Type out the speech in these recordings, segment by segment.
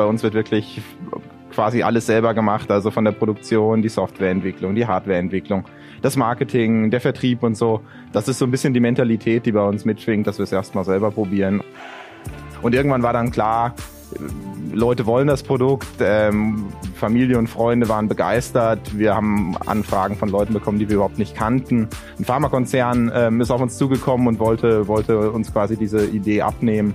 Bei uns wird wirklich quasi alles selber gemacht, also von der Produktion, die Softwareentwicklung, die Hardwareentwicklung, das Marketing, der Vertrieb und so. Das ist so ein bisschen die Mentalität, die bei uns mitschwingt, dass wir es erstmal selber probieren. Und irgendwann war dann klar, Leute wollen das Produkt, ähm, Familie und Freunde waren begeistert. Wir haben Anfragen von Leuten bekommen, die wir überhaupt nicht kannten. Ein Pharmakonzern ähm, ist auf uns zugekommen und wollte, wollte uns quasi diese Idee abnehmen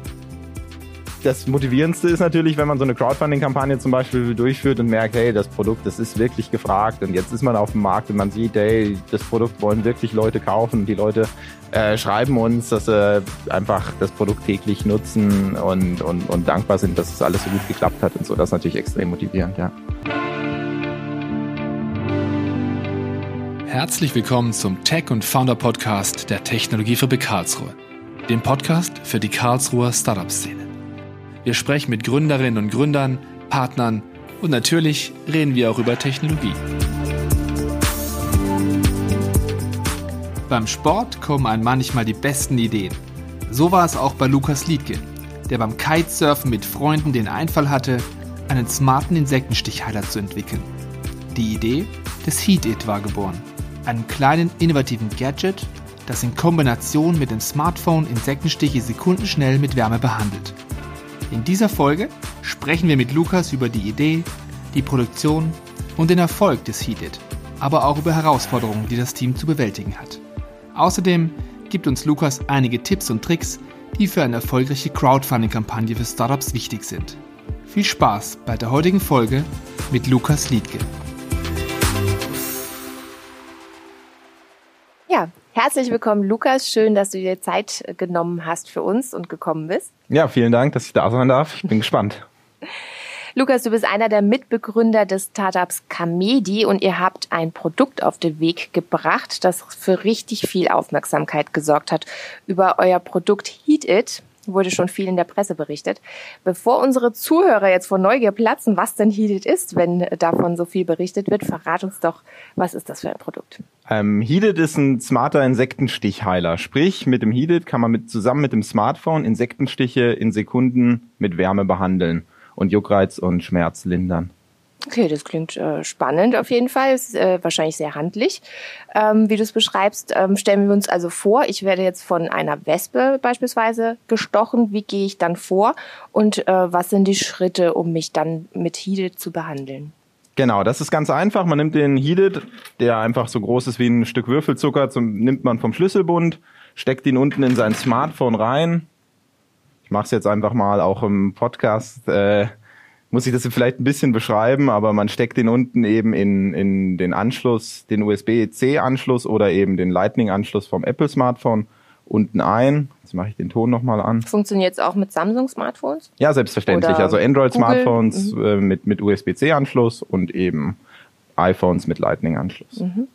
das Motivierendste ist natürlich, wenn man so eine Crowdfunding-Kampagne zum Beispiel durchführt und merkt, hey, das Produkt, das ist wirklich gefragt und jetzt ist man auf dem Markt und man sieht, hey, das Produkt wollen wirklich Leute kaufen. Die Leute äh, schreiben uns, dass sie einfach das Produkt täglich nutzen und, und, und dankbar sind, dass es alles so gut geklappt hat und so. Das ist natürlich extrem motivierend, ja. Herzlich willkommen zum Tech und Founder Podcast der Technologiefabrik Karlsruhe, dem Podcast für die Karlsruher Startup-Szene. Wir sprechen mit Gründerinnen und Gründern, Partnern und natürlich reden wir auch über Technologie. Beim Sport kommen einem manchmal die besten Ideen. So war es auch bei Lukas Liedke, der beim Kitesurfen mit Freunden den Einfall hatte, einen smarten Insektenstichheiler zu entwickeln. Die Idee des Heat It war geboren, einem kleinen innovativen Gadget, das in Kombination mit dem Smartphone Insektenstiche sekundenschnell mit Wärme behandelt. In dieser Folge sprechen wir mit Lukas über die Idee, die Produktion und den Erfolg des Heated, aber auch über Herausforderungen, die das Team zu bewältigen hat. Außerdem gibt uns Lukas einige Tipps und Tricks, die für eine erfolgreiche Crowdfunding-Kampagne für Startups wichtig sind. Viel Spaß bei der heutigen Folge mit Lukas Liedke. Herzlich willkommen, Lukas. Schön, dass du dir Zeit genommen hast für uns und gekommen bist. Ja, vielen Dank, dass ich da sein darf. Ich bin gespannt. Lukas, du bist einer der Mitbegründer des Startups Camedi und ihr habt ein Produkt auf den Weg gebracht, das für richtig viel Aufmerksamkeit gesorgt hat. Über euer Produkt Heat It wurde schon viel in der Presse berichtet. Bevor unsere Zuhörer jetzt vor Neugier platzen, was denn Heat It ist, wenn davon so viel berichtet wird, verrat uns doch, was ist das für ein Produkt? Ähm, Heated ist ein smarter Insektenstichheiler. Sprich, mit dem Heated kann man mit, zusammen mit dem Smartphone Insektenstiche in Sekunden mit Wärme behandeln und Juckreiz und Schmerz lindern. Okay, das klingt äh, spannend auf jeden Fall. Ist äh, wahrscheinlich sehr handlich. Ähm, wie du es beschreibst, ähm, stellen wir uns also vor, ich werde jetzt von einer Wespe beispielsweise gestochen. Wie gehe ich dann vor? Und äh, was sind die Schritte, um mich dann mit Heated zu behandeln? Genau, das ist ganz einfach. Man nimmt den Heated, der einfach so groß ist wie ein Stück Würfelzucker, zum, nimmt man vom Schlüsselbund, steckt ihn unten in sein Smartphone rein. Ich mache es jetzt einfach mal auch im Podcast. Äh, muss ich das vielleicht ein bisschen beschreiben, aber man steckt den unten eben in, in den Anschluss, den USB-C-Anschluss oder eben den Lightning-Anschluss vom Apple-Smartphone unten ein. Jetzt mache ich den Ton nochmal an. Funktioniert es auch mit Samsung-Smartphones? Ja, selbstverständlich. Oder also Android-Smartphones mhm. äh, mit, mit USB-C-Anschluss und eben iPhones mit Lightning-Anschluss. Mhm.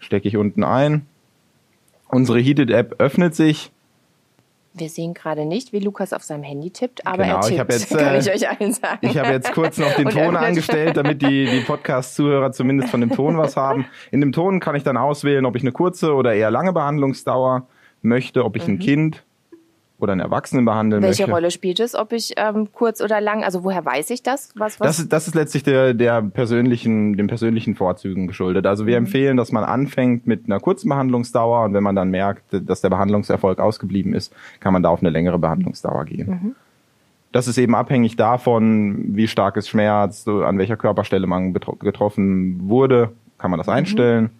Stecke ich unten ein. Unsere Heated-App öffnet sich wir sehen gerade nicht, wie Lukas auf seinem Handy tippt, aber genau, er tippt, ich habe jetzt, kann ich äh, euch allen sagen. Ich habe jetzt kurz noch den Ton angestellt, damit die, die Podcast-Zuhörer zumindest von dem Ton was haben. In dem Ton kann ich dann auswählen, ob ich eine kurze oder eher lange Behandlungsdauer möchte, ob ich mhm. ein Kind oder einen Erwachsenen behandeln Welche möchte. Rolle spielt es, ob ich ähm, kurz oder lang, also woher weiß ich das? Was, was? Das, ist, das ist letztlich der, der persönlichen, den persönlichen Vorzügen geschuldet. Also wir mhm. empfehlen, dass man anfängt mit einer kurzen Behandlungsdauer und wenn man dann merkt, dass der Behandlungserfolg ausgeblieben ist, kann man da auf eine längere Behandlungsdauer gehen. Mhm. Das ist eben abhängig davon, wie stark ist Schmerz, an welcher Körperstelle man getroffen wurde, kann man das mhm.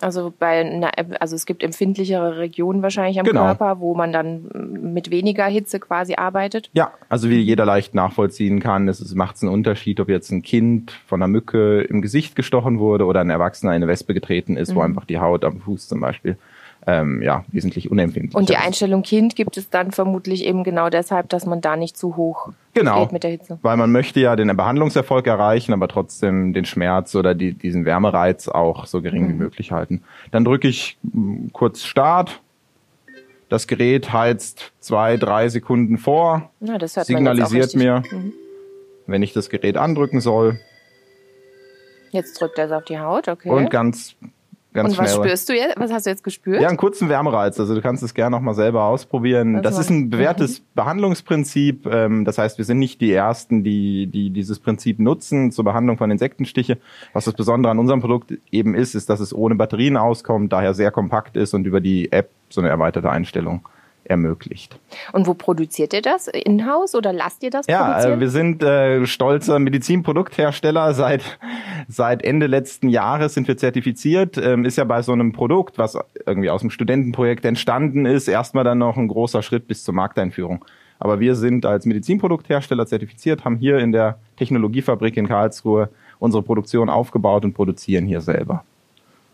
Also bei einer, also es gibt empfindlichere Regionen wahrscheinlich am genau. Körper, wo man dann mit weniger Hitze quasi arbeitet. Ja, also wie jeder leicht nachvollziehen kann, es macht einen Unterschied, ob jetzt ein Kind von einer Mücke im Gesicht gestochen wurde oder ein Erwachsener in eine Wespe getreten ist, mhm. wo einfach die Haut am Fuß zum Beispiel ähm, ja, wesentlich unempfindlich. Und die Einstellung Kind gibt es dann vermutlich eben genau deshalb, dass man da nicht zu hoch genau, geht mit der Hitze. Weil man möchte ja den Behandlungserfolg erreichen, aber trotzdem den Schmerz oder die, diesen Wärmereiz auch so gering mhm. wie möglich halten. Dann drücke ich mm, kurz Start. Das Gerät heizt zwei, drei Sekunden vor, hört signalisiert mir, mhm. wenn ich das Gerät andrücken soll. Jetzt drückt er es auf die Haut, okay. Und ganz ganz Und was schnell. spürst du jetzt? Was hast du jetzt gespürt? Ja, einen kurzen Wärmereiz. Also du kannst es gerne noch mal selber ausprobieren. Also, das ist ein bewährtes Behandlungsprinzip. Ähm, das heißt, wir sind nicht die Ersten, die, die dieses Prinzip nutzen zur Behandlung von Insektenstiche. Was das Besondere an unserem Produkt eben ist, ist, dass es ohne Batterien auskommt, daher sehr kompakt ist und über die App so eine erweiterte Einstellung ermöglicht. Und wo produziert ihr das? In-house oder lasst ihr das Ja, produzieren? äh, wir sind äh, stolzer Medizinprodukthersteller. Seit, seit Ende letzten Jahres sind wir zertifiziert. Ähm, ist ja bei so einem Produkt, was irgendwie aus dem Studentenprojekt entstanden ist, erstmal dann noch ein großer Schritt bis zur Markteinführung. Aber wir sind als Medizinprodukthersteller zertifiziert, haben hier in der Technologiefabrik in Karlsruhe unsere Produktion aufgebaut und produzieren hier selber.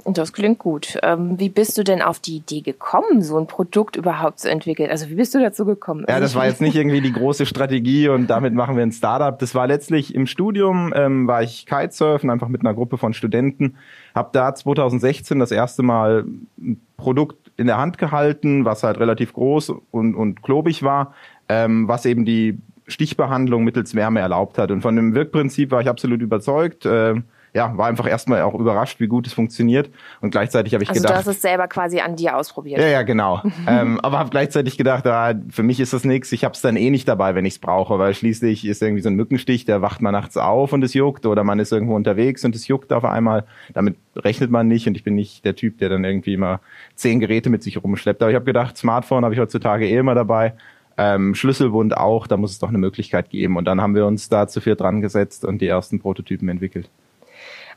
Das klingt gut. Ähm, wie bist du denn auf die Idee gekommen, so ein Produkt überhaupt zu entwickeln? Also wie bist du dazu gekommen? Ja, das war jetzt nicht irgendwie die große Strategie und damit machen wir ein Startup. Das war letztlich im Studium, ähm, war ich Kitesurfen, einfach mit einer Gruppe von Studenten. Hab da 2016 das erste Mal ein Produkt in der Hand gehalten, was halt relativ groß und, und klobig war, ähm, was eben die Stichbehandlung mittels Wärme erlaubt hat. Und von dem Wirkprinzip war ich absolut überzeugt. Äh, ja, war einfach erstmal auch überrascht, wie gut es funktioniert. Und gleichzeitig habe ich Also du gedacht. hast es selber quasi an dir ausprobiert. Ja, ja, genau. ähm, aber habe gleichzeitig gedacht, ah, für mich ist das nichts. Ich habe es dann eh nicht dabei, wenn ich es brauche, weil schließlich ist irgendwie so ein Mückenstich, der wacht man nachts auf und es juckt oder man ist irgendwo unterwegs und es juckt auf einmal. Damit rechnet man nicht und ich bin nicht der Typ, der dann irgendwie immer zehn Geräte mit sich rumschleppt. Aber ich habe gedacht, Smartphone habe ich heutzutage eh immer dabei. Ähm, Schlüsselbund auch, da muss es doch eine Möglichkeit geben. Und dann haben wir uns da zu viel dran gesetzt und die ersten Prototypen entwickelt.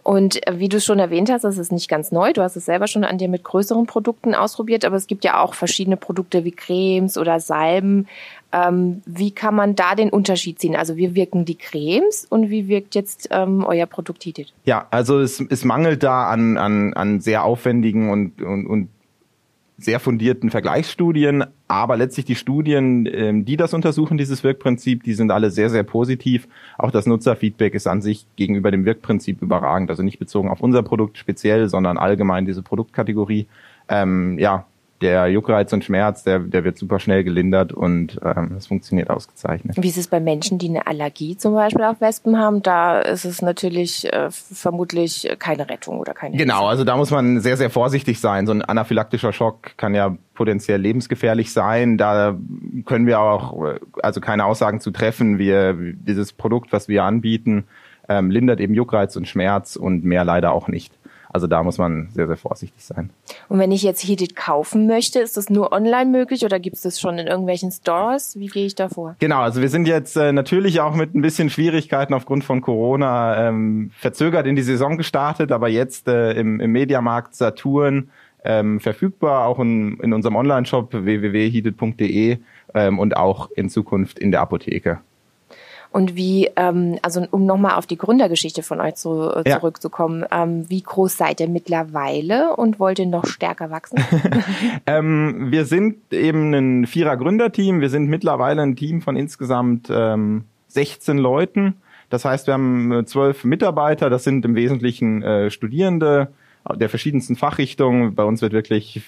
Und äh, wie du schon erwähnt hast, das ist nicht ganz neu. Du hast es selber schon an dir mit größeren Produkten ausprobiert, aber es gibt ja auch verschiedene Produkte wie Cremes oder Salben. Ähm, wie kann man da den Unterschied ziehen? Also wie wirken die Cremes und wie wirkt jetzt ähm, euer Produkt Heated? Ja, also es, es mangelt da an, an, an sehr aufwendigen und, und, und sehr fundierten Vergleichsstudien, aber letztlich die Studien, ähm, die das untersuchen, dieses Wirkprinzip, die sind alle sehr, sehr positiv. Auch das Nutzerfeedback ist an sich gegenüber dem Wirkprinzip überragend. Also nicht bezogen auf unser Produkt speziell, sondern allgemein diese Produktkategorie. Ähm, ja, der Juckreiz und Schmerz, der, der wird super schnell gelindert und ähm, das funktioniert ausgezeichnet. Wie ist es bei Menschen, die eine Allergie zum Beispiel auf Wespen haben? Da ist es natürlich äh, vermutlich keine Rettung oder keine Genau, Hilfe. also da muss man sehr, sehr vorsichtig sein. So ein anaphylaktischer Schock kann ja potenziell lebensgefährlich sein. Da können wir auch äh, also keine Aussagen zu treffen. Wir dieses Produkt, was wir anbieten, ähm, lindert eben Juckreiz und Schmerz und mehr leider auch nicht. Also da muss man sehr, sehr vorsichtig sein. Und wenn ich jetzt Heated kaufen möchte, ist das nur online möglich oder gibt es das schon in irgendwelchen Stores? Wie gehe ich da vor? Genau, also wir sind jetzt äh, natürlich auch mit ein bisschen Schwierigkeiten aufgrund von Corona ähm, verzögert in die Saison gestartet, aber jetzt äh, im, im Mediamarkt Saturn ähm, verfügbar, auch in, in unserem Online-Shop www.heated.de ähm, und auch in Zukunft in der Apotheke. Und wie, ähm, also um nochmal auf die Gründergeschichte von euch zu, äh, Ja. zurückzukommen, ähm, wie groß seid ihr mittlerweile und wollt ihr noch stärker wachsen? Ähm, wir sind eben ein Vierer-Gründerteam. Wir sind mittlerweile ein Team von insgesamt ähm, 16 Leuten. Das heißt, wir haben äh, zwölf Mitarbeiter. Das sind im Wesentlichen äh, Studierende der verschiedensten Fachrichtungen. Bei uns wird wirklich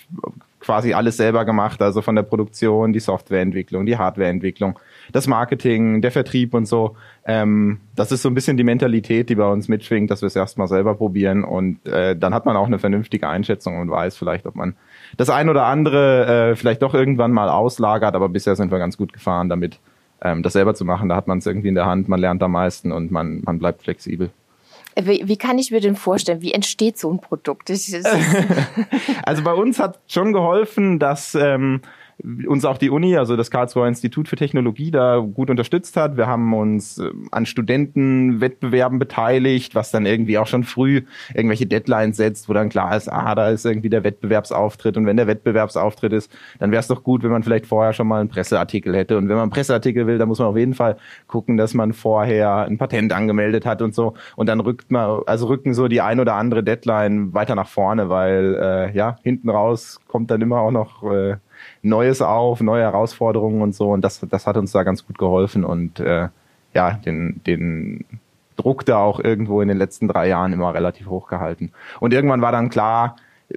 quasi alles selber gemacht, also von der Produktion, die Softwareentwicklung, die Hardwareentwicklung, das Marketing, der Vertrieb und so. Ähm, das ist so ein bisschen die Mentalität, die bei uns mitschwingt, dass wir es erstmal selber probieren und äh, dann hat man auch eine vernünftige Einschätzung und weiß vielleicht, ob man das ein oder andere äh, vielleicht doch irgendwann mal auslagert, aber bisher sind wir ganz gut gefahren damit, ähm, das selber zu machen. Da hat man es irgendwie in der Hand, man lernt am meisten und man, man bleibt flexibel. Wie, wie kann ich mir denn vorstellen, wie entsteht so ein Produkt? Also bei uns hat schon geholfen, dass ähm, uns auch die Uni, also das Karlsruher Institut für Technologie, da gut unterstützt hat. Wir haben uns äh, an Studentenwettbewerben beteiligt, was dann irgendwie auch schon früh irgendwelche Deadlines setzt, wo dann klar ist, ah, da ist irgendwie der Wettbewerbsauftritt. Und wenn der Wettbewerbsauftritt ist, dann wäre es doch gut, wenn man vielleicht vorher schon mal einen Presseartikel hätte. Und wenn man einen Presseartikel will, dann muss man auf jeden Fall gucken, dass man vorher ein Patent angemeldet hat und so. Und dann rückt man, also rücken so die ein oder andere Deadline weiter nach vorne, weil äh, ja, hinten raus kommt dann immer auch noch äh, Neues auf, neue Herausforderungen und so. Und das, das hat uns da ganz gut geholfen und äh, ja, den, den Druck da auch irgendwo in den letzten drei Jahren immer relativ hoch gehalten. Und irgendwann war dann klar, äh,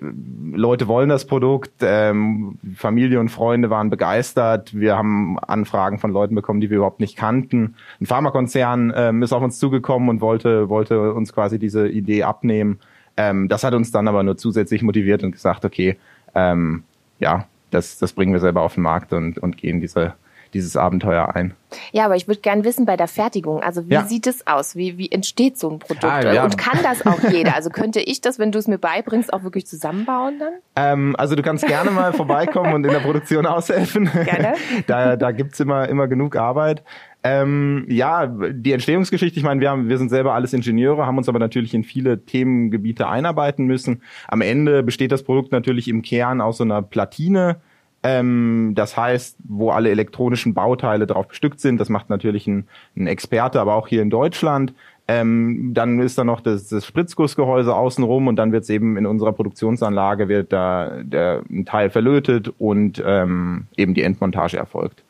Leute wollen das Produkt, ähm, Familie und Freunde waren begeistert. Wir haben Anfragen von Leuten bekommen, die wir überhaupt nicht kannten. Ein Pharmakonzern ähm, ist auf uns zugekommen und wollte, wollte uns quasi diese Idee abnehmen. Ähm, das hat uns dann aber nur zusätzlich motiviert und gesagt, okay, ähm, ja, das, das bringen wir selber auf den Markt und, und gehen diese dieses Abenteuer ein. Ja, aber ich würde gerne wissen bei der Fertigung, also wie ja. sieht es aus? Wie, wie entsteht so ein Produkt? Ah, ja. Und kann das auch jeder? Also könnte ich das, wenn du es mir beibringst, auch wirklich zusammenbauen dann? Ähm, also du kannst gerne mal vorbeikommen und in der Produktion aushelfen. Gerne. da da gibt's immer, immer genug Arbeit. Ähm, ja, die Entstehungsgeschichte, ich meine, wir, haben, wir sind selber alles Ingenieure, haben uns aber natürlich in viele Themengebiete einarbeiten müssen. Am Ende besteht das Produkt natürlich im Kern aus so einer Platine, ähm, das heißt, wo alle elektronischen Bauteile drauf bestückt sind. Das macht natürlich ein, ein Experte, aber auch hier in Deutschland. Ähm, dann ist da noch das, das Spritzgussgehäuse außenrum und dann wird es eben in unserer Produktionsanlage wird da der ein Teil verlötet und ähm, eben die Endmontage erfolgt.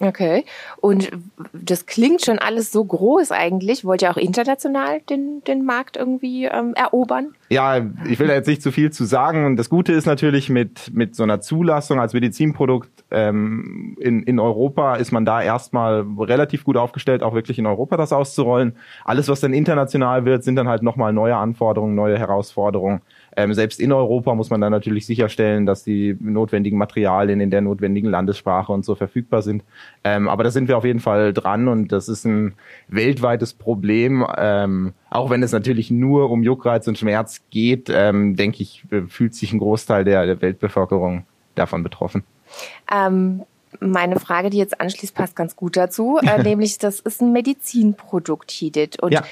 Okay. Und das klingt schon alles so groß eigentlich. Wollt ihr auch international den, den Markt irgendwie ähm, erobern? Ja, ich will da jetzt nicht zu viel zu sagen. Und das Gute ist natürlich mit, mit so einer Zulassung als Medizinprodukt ähm, in, in Europa ist man da erstmal relativ gut aufgestellt, auch wirklich in Europa das auszurollen. Alles, was dann international wird, sind dann halt nochmal neue Anforderungen, neue Herausforderungen. Ähm, selbst in Europa muss man dann natürlich sicherstellen, dass die notwendigen Materialien in der notwendigen Landessprache und so verfügbar sind. Ähm, aber da sind wir auf jeden Fall dran und das ist ein weltweites Problem. Ähm, auch wenn es natürlich nur um Juckreiz und Schmerz geht, ähm, denke ich, fühlt sich ein Großteil der, der Weltbevölkerung davon betroffen. Ähm, meine Frage, die jetzt anschließt, passt ganz gut dazu, äh, nämlich das ist ein Medizinprodukt, Hidit. Und ja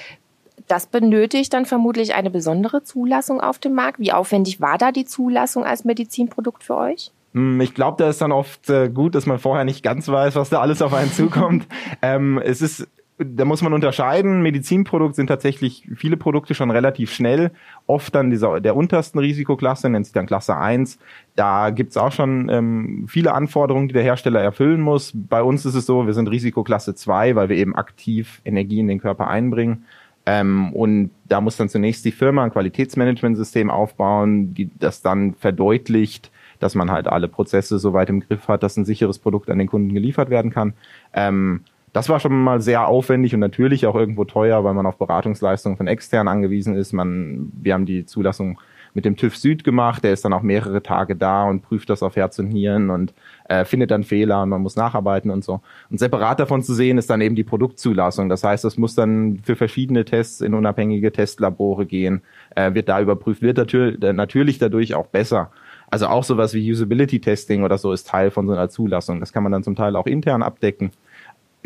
das benötigt dann vermutlich eine besondere Zulassung auf dem Markt. Wie aufwendig war da die Zulassung als Medizinprodukt für euch? Hm, ich glaube, da ist dann oft äh, gut, dass man vorher nicht ganz weiß, was da alles auf einen zukommt. ähm, es ist da muss man unterscheiden. Medizinprodukt sind tatsächlich viele Produkte schon relativ schnell. Oft dann dieser, der untersten Risikoklasse, nennt sich dann Klasse 1. Da gibt's auch schon ähm, viele Anforderungen, die der Hersteller erfüllen muss. Bei uns ist es so, wir sind Risikoklasse 2, weil wir eben aktiv Energie in den Körper einbringen. Ähm, und da muss dann zunächst die Firma ein Qualitätsmanagementsystem aufbauen, die das dann verdeutlicht, dass man halt alle Prozesse so weit im Griff hat, dass ein sicheres Produkt an den Kunden geliefert werden kann. Ähm, das war schon mal sehr aufwendig und natürlich auch irgendwo teuer, weil man auf Beratungsleistungen von extern angewiesen ist. Man, wir haben die Zulassung mit dem TÜV Süd gemacht. Der ist dann auch mehrere Tage da und prüft das auf Herz und Hirn und äh, findet dann Fehler und man muss nacharbeiten und so. Und separat davon zu sehen ist dann eben die Produktzulassung. Das heißt, das muss dann für verschiedene Tests in unabhängige Testlabore gehen, äh, wird da überprüft, wird natürlich, natürlich dadurch auch besser. Also auch sowas wie Usability Testing oder so ist Teil von so einer Zulassung. Das kann man dann zum Teil auch intern abdecken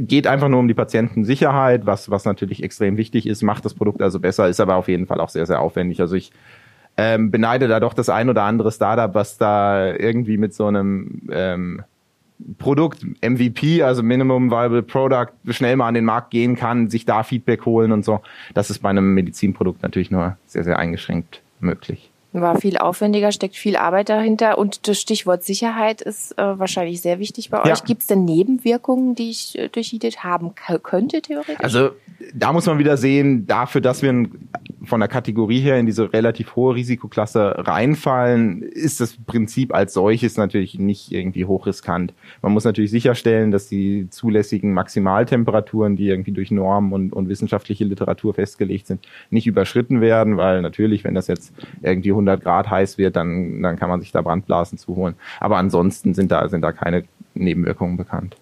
geht einfach nur um die Patientensicherheit, was, was natürlich extrem wichtig ist, macht das Produkt also besser, ist aber auf jeden Fall auch sehr, sehr aufwendig. Also ich ähm, beneide da doch das ein oder andere Startup, was da irgendwie mit so einem ähm, Produkt MVP, also Minimum Viable Product, schnell mal an den Markt gehen kann, sich da Feedback holen und so. Das ist bei einem Medizinprodukt natürlich nur sehr, sehr eingeschränkt möglich. War viel aufwendiger, steckt viel Arbeit dahinter und das Stichwort Sicherheit ist äh, wahrscheinlich sehr wichtig bei euch. Ja. Gibt es denn Nebenwirkungen, die ich äh, durch Heated haben könnte, theoretisch? Also da muss man wieder sehen, dafür, dass wir von der Kategorie her in diese relativ hohe Risikoklasse reinfallen, ist das Prinzip als solches natürlich nicht irgendwie hochriskant. Man muss natürlich sicherstellen, dass die zulässigen Maximaltemperaturen, die irgendwie durch Normen und, und wissenschaftliche Literatur festgelegt sind, nicht überschritten werden, weil natürlich, wenn das jetzt irgendwie 100 Grad heiß wird, dann, dann kann man sich da Brandblasen zuholen. Aber ansonsten sind da, sind da keine Nebenwirkungen bekannt.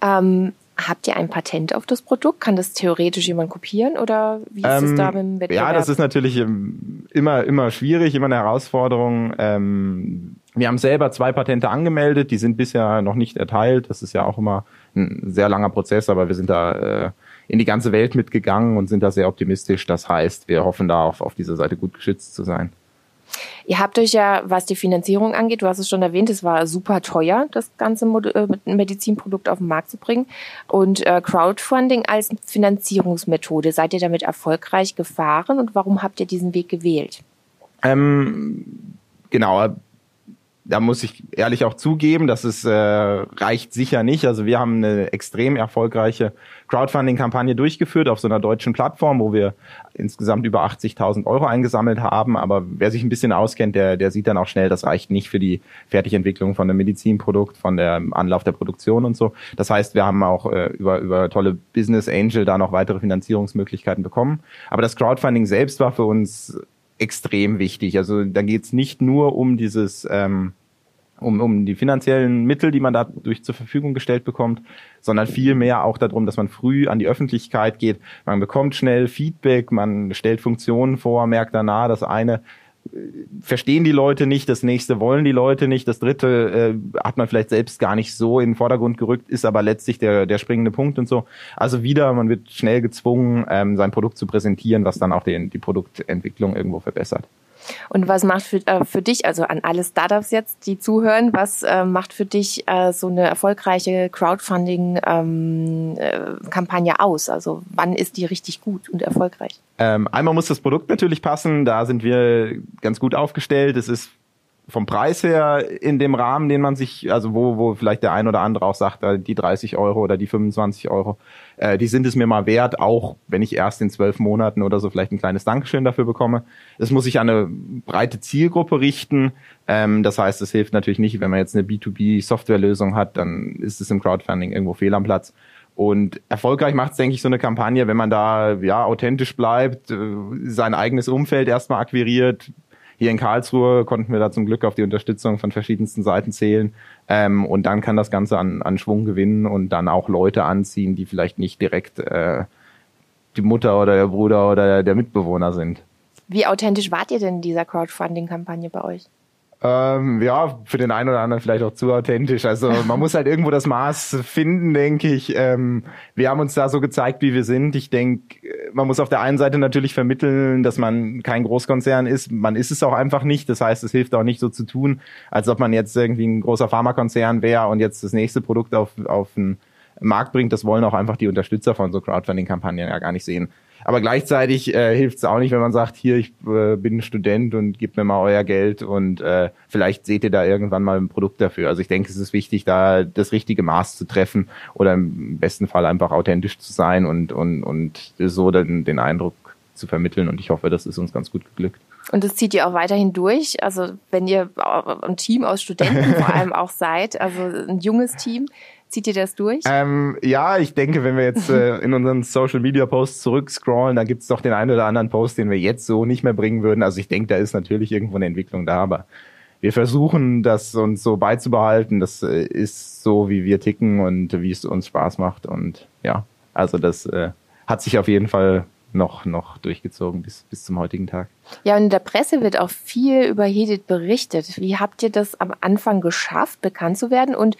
Ähm Habt ihr ein Patent auf das Produkt? Kann das theoretisch jemand kopieren oder wie ist ähm, es da mit dem Wettbewerb? Ja, das ist natürlich ähm, immer, immer schwierig, immer eine Herausforderung. Ähm, wir haben selber zwei Patente angemeldet, die sind bisher noch nicht erteilt. Das ist ja auch immer ein sehr langer Prozess, aber wir sind da äh, in die ganze Welt mitgegangen und sind da sehr optimistisch. Das heißt, wir hoffen da auf, auf dieser Seite gut geschützt zu sein. Ihr habt euch ja, was die Finanzierung angeht, du hast es schon erwähnt, es war super teuer, das ganze äh, Medizinprodukt auf den Markt zu bringen. Und äh, Crowdfunding als Finanzierungsmethode, seid ihr damit erfolgreich gefahren und warum habt ihr diesen Weg gewählt? Ähm, genau, da muss ich ehrlich auch zugeben, dass es äh, reicht sicher nicht. Also wir haben eine extrem erfolgreiche Crowdfunding-Kampagne durchgeführt auf so einer deutschen Plattform, wo wir insgesamt über 80.000 Euro eingesammelt haben. Aber wer sich ein bisschen auskennt, der, der sieht dann auch schnell, das reicht nicht für die Fertigentwicklung von einem Medizinprodukt, von der Anlauf der Produktion und so. Das heißt, wir haben auch äh, über, über tolle Business Angel da noch weitere Finanzierungsmöglichkeiten bekommen. Aber das Crowdfunding selbst war für uns extrem wichtig. Also da geht's nicht nur um dieses ähm, um, um die finanziellen Mittel, die man dadurch zur Verfügung gestellt bekommt, sondern vielmehr auch darum, dass man früh an die Öffentlichkeit geht. Man bekommt schnell Feedback, man stellt Funktionen vor, merkt danach, das eine verstehen die Leute nicht, das nächste wollen die Leute nicht, das dritte äh, hat man vielleicht selbst gar nicht so in den Vordergrund gerückt, ist aber letztlich der, der springende Punkt und so. Also wieder, man wird schnell gezwungen, ähm, sein Produkt zu präsentieren, was dann auch den, die Produktentwicklung irgendwo verbessert. Und was macht für, äh, für dich, also an alle Startups jetzt, die zuhören, was äh, macht für dich äh, so eine erfolgreiche Crowdfunding-Kampagne ähm, äh, aus? Also wann ist die richtig gut und erfolgreich? Ähm, einmal muss das Produkt natürlich passen, da sind wir ganz gut aufgestellt. Es ist vom Preis her in dem Rahmen, den man sich, also wo, wo vielleicht der ein oder andere auch sagt, äh, die 30 Euro oder die 25 Euro, äh, die sind es mir mal wert, auch wenn ich erst in zwölf Monaten oder so vielleicht ein kleines Dankeschön dafür bekomme. Es muss sich an eine breite Zielgruppe richten. Ähm, das heißt, es hilft natürlich nicht, wenn man jetzt eine B2B-Softwarelösung hat, dann ist es im Crowdfunding irgendwo fehl am Platz. Und erfolgreich macht es, denke ich, so eine Kampagne, wenn man da ja authentisch bleibt, äh, sein eigenes Umfeld erstmal akquiriert, hier in Karlsruhe konnten wir da zum Glück auf die Unterstützung von verschiedensten Seiten zählen. Ähm, und dann kann das Ganze an, an Schwung gewinnen und dann auch Leute anziehen, die vielleicht nicht direkt äh, die Mutter oder der Bruder oder der Mitbewohner sind. Wie authentisch wart ihr denn in dieser Crowdfunding-Kampagne bei euch? Ähm, ja, für den einen oder anderen vielleicht auch zu authentisch. Also man muss halt irgendwo das Maß finden, denke ich. Ähm, wir haben uns da so gezeigt, wie wir sind. Ich denke, man muss auf der einen Seite natürlich vermitteln, dass man kein Großkonzern ist. Man ist es auch einfach nicht. Das heißt, es hilft auch nicht so zu tun, als ob man jetzt irgendwie ein großer Pharmakonzern wäre und jetzt das nächste Produkt auf, auf den Markt bringt. Das wollen auch einfach die Unterstützer von so Crowdfunding-Kampagnen ja gar nicht sehen. Aber gleichzeitig äh, hilft es auch nicht, wenn man sagt, hier, ich äh, bin Student und gebt mir mal euer Geld und äh, vielleicht seht ihr da irgendwann mal ein Produkt dafür. Also ich denke, es ist wichtig, da das richtige Maß zu treffen oder im besten Fall einfach authentisch zu sein und, und, und so den, den Eindruck zu vermitteln. Und ich hoffe, das ist uns ganz gut geglückt. Und das zieht ihr auch weiterhin durch. Also wenn ihr ein Team aus Studenten vor allem auch seid, also ein junges Team, Zieht ihr das durch? Ähm, ja, ich denke, wenn wir jetzt äh, in unseren Social Media Posts zurückscrollen, dann gibt es doch den einen oder anderen Post, den wir jetzt so nicht mehr bringen würden. Also ich denke, da ist natürlich irgendwo eine Entwicklung da, aber wir versuchen, das uns so beizubehalten. Das äh, ist so, wie wir ticken und wie es uns Spaß macht. Und ja, also das äh, hat sich auf jeden Fall noch, noch durchgezogen bis, bis zum heutigen Tag. Ja, und in der Presse wird auch viel über Hedit berichtet. Wie habt ihr das am Anfang geschafft, bekannt zu werden? Und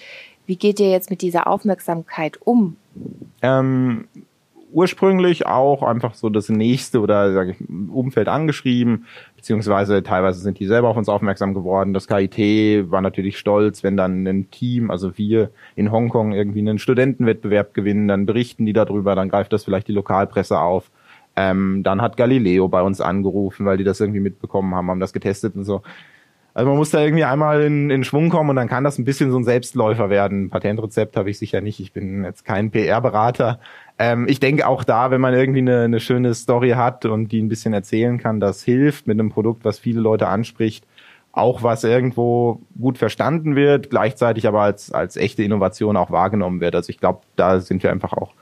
wie geht ihr jetzt mit dieser Aufmerksamkeit um? Ähm, ursprünglich auch einfach so das nächste oder sage ich Umfeld angeschrieben, beziehungsweise teilweise sind die selber auf uns aufmerksam geworden. Das KIT war natürlich stolz, wenn dann ein Team, also wir in Hongkong irgendwie einen Studentenwettbewerb gewinnen, dann berichten die darüber, dann greift das vielleicht die Lokalpresse auf. Ähm, dann hat Galileo bei uns angerufen, weil die das irgendwie mitbekommen haben, haben das getestet und so. Also man muss da irgendwie einmal in, in Schwung kommen und dann kann das ein bisschen so ein Selbstläufer werden. Patentrezept habe ich sicher nicht. Ich bin jetzt kein PR-Berater. Ähm, ich denke auch da, wenn man irgendwie eine, eine schöne Story hat und die ein bisschen erzählen kann, das hilft mit einem Produkt, was viele Leute anspricht auch was irgendwo gut verstanden wird, gleichzeitig aber als, als echte Innovation auch wahrgenommen wird. Also ich glaube, da sind wir einfach auch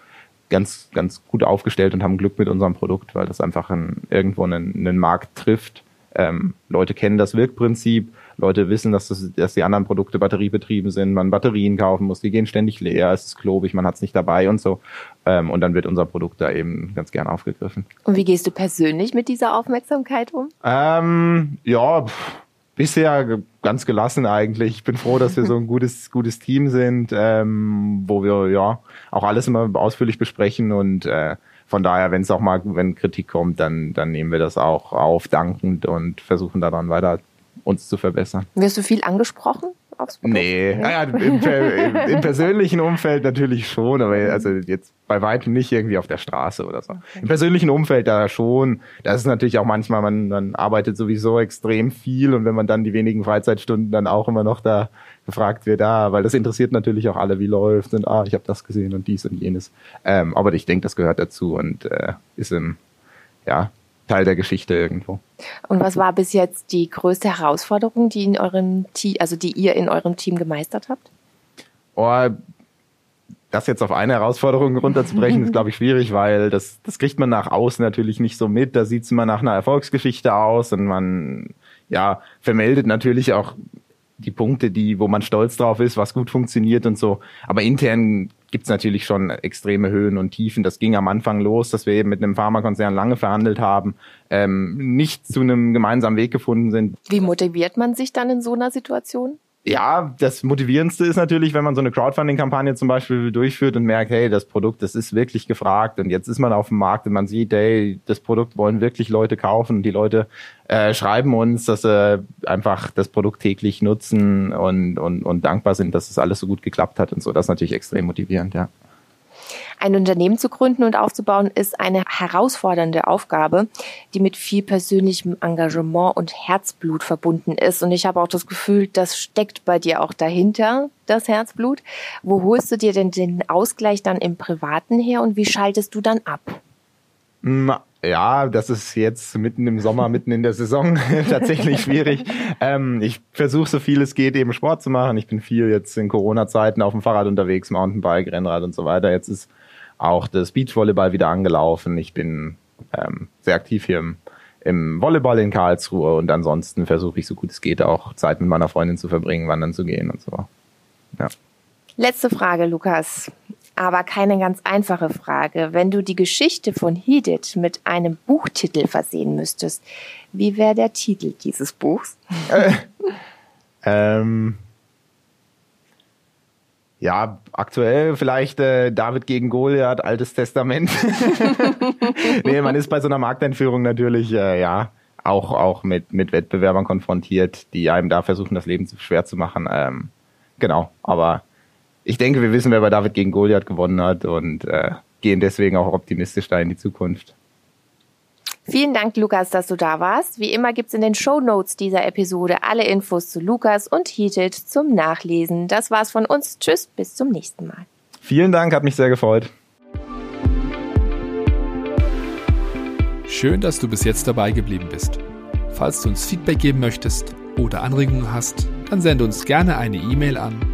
ganz, ganz gut aufgestellt und haben Glück mit unserem Produkt, weil das einfach ein, irgendwo einen, einen Markt trifft, ähm, Leute kennen das Wirkprinzip, Leute wissen, dass, das, dass die anderen Produkte batteriebetrieben sind, man Batterien kaufen muss, die gehen ständig leer, es ist klobig, man hat es nicht dabei und so. Ähm, und dann wird unser Produkt da eben ganz gern aufgegriffen. Und wie gehst du persönlich mit dieser Aufmerksamkeit um? Ähm, ja, pff, bisher ganz gelassen eigentlich. Ich bin froh, dass wir so ein gutes, gutes Team sind, ähm, wo wir ja auch alles immer ausführlich besprechen und äh, von daher, wenn es auch mal, wenn Kritik kommt, dann, dann nehmen wir das auch auf, dankend und versuchen daran weiter uns zu verbessern. Wirst du viel angesprochen? Aufs nee, naja, im, im, im, persönlichen Umfeld natürlich schon, aber also jetzt bei weitem nicht irgendwie auf der Straße oder so. Okay. Im persönlichen Umfeld da schon. Das ist natürlich auch manchmal, man, man arbeitet sowieso extrem viel und wenn man dann die wenigen Freizeitstunden dann auch immer noch da gefragt wird, ah, weil das interessiert natürlich auch alle, wie läuft und ah, ich habe das gesehen und dies und jenes. Ähm, aber ich denke, das gehört dazu und äh, ist im, ja, Teil der Geschichte irgendwo. Und was war bis jetzt die größte Herausforderung, die in eurem Team, also die ihr in eurem Team gemeistert habt? Oh, das jetzt auf eine Herausforderung runterzubrechen, ist, glaube ich, schwierig, weil das, das kriegt man nach außen natürlich nicht so mit. Da sieht es immer nach einer Erfolgsgeschichte aus und man ja vermeldet natürlich auch die Punkte, die, wo man stolz drauf ist, was gut funktioniert und so. Aber intern gibt's natürlich schon extreme Höhen und Tiefen. Das ging am Anfang los, dass wir eben mit einem Pharmakonzern lange verhandelt haben, ähm, nicht zu einem gemeinsamen Weg gefunden sind. Wie motiviert man sich dann in so einer Situation? Ja, das Motivierendste ist natürlich, wenn man so eine Crowdfunding-Kampagne zum Beispiel durchführt und merkt, hey, das Produkt, das ist wirklich gefragt und jetzt ist man auf dem Markt und man sieht, hey, das Produkt wollen wirklich Leute kaufen. Die Leute äh, schreiben uns, dass sie einfach das Produkt täglich nutzen und, und, und dankbar sind, dass es das alles so gut geklappt hat und so. Das ist natürlich extrem motivierend, ja. Ein Unternehmen zu gründen und aufzubauen ist eine herausfordernde Aufgabe, die mit viel persönlichem Engagement und Herzblut verbunden ist. Und ich habe auch das Gefühl, das steckt bei dir auch dahinter, das Herzblut. Wo holst du dir denn den Ausgleich dann im Privaten her und wie schaltest du dann ab? Ja, das ist jetzt mitten im Sommer, mitten in der Saison tatsächlich schwierig. Ähm, ich versuche so viel es geht, eben Sport zu machen. Ich bin viel jetzt in Corona-Zeiten auf dem Fahrrad unterwegs, Mountainbike, Rennrad und so weiter. Jetzt ist auch das Beachvolleyball wieder angelaufen. Ich bin ähm, sehr aktiv hier im, im Volleyball in Karlsruhe und ansonsten versuche ich so gut es geht auch Zeit mit meiner Freundin zu verbringen, wandern zu gehen und so. Ja. Letzte Frage, Lukas. Aber keine ganz einfache Frage. Wenn du die Geschichte von Hidit mit einem Buchtitel versehen müsstest, wie wäre der Titel dieses Buchs? Äh, ähm, ja, aktuell vielleicht äh, David gegen Goliath, Altes Testament. nee, man ist bei so einer Markteinführung natürlich, äh, ja, auch, auch mit, mit Wettbewerbern konfrontiert, die einem da versuchen, das Leben schwer zu machen. Ähm, genau, aber ich denke, wir wissen, wer bei David gegen Goliath gewonnen hat und äh, gehen deswegen auch optimistisch da in die Zukunft. Vielen Dank, Lukas, dass du da warst. Wie immer gibt's in den Show Notes dieser Episode alle Infos zu Lukas und Heated zum Nachlesen. Das war's von uns. Tschüss, bis zum nächsten Mal. Vielen Dank, hat mich sehr gefreut. Schön, dass du bis jetzt dabei geblieben bist. Falls du uns Feedback geben möchtest oder Anregungen hast, dann sende uns gerne eine E-Mail an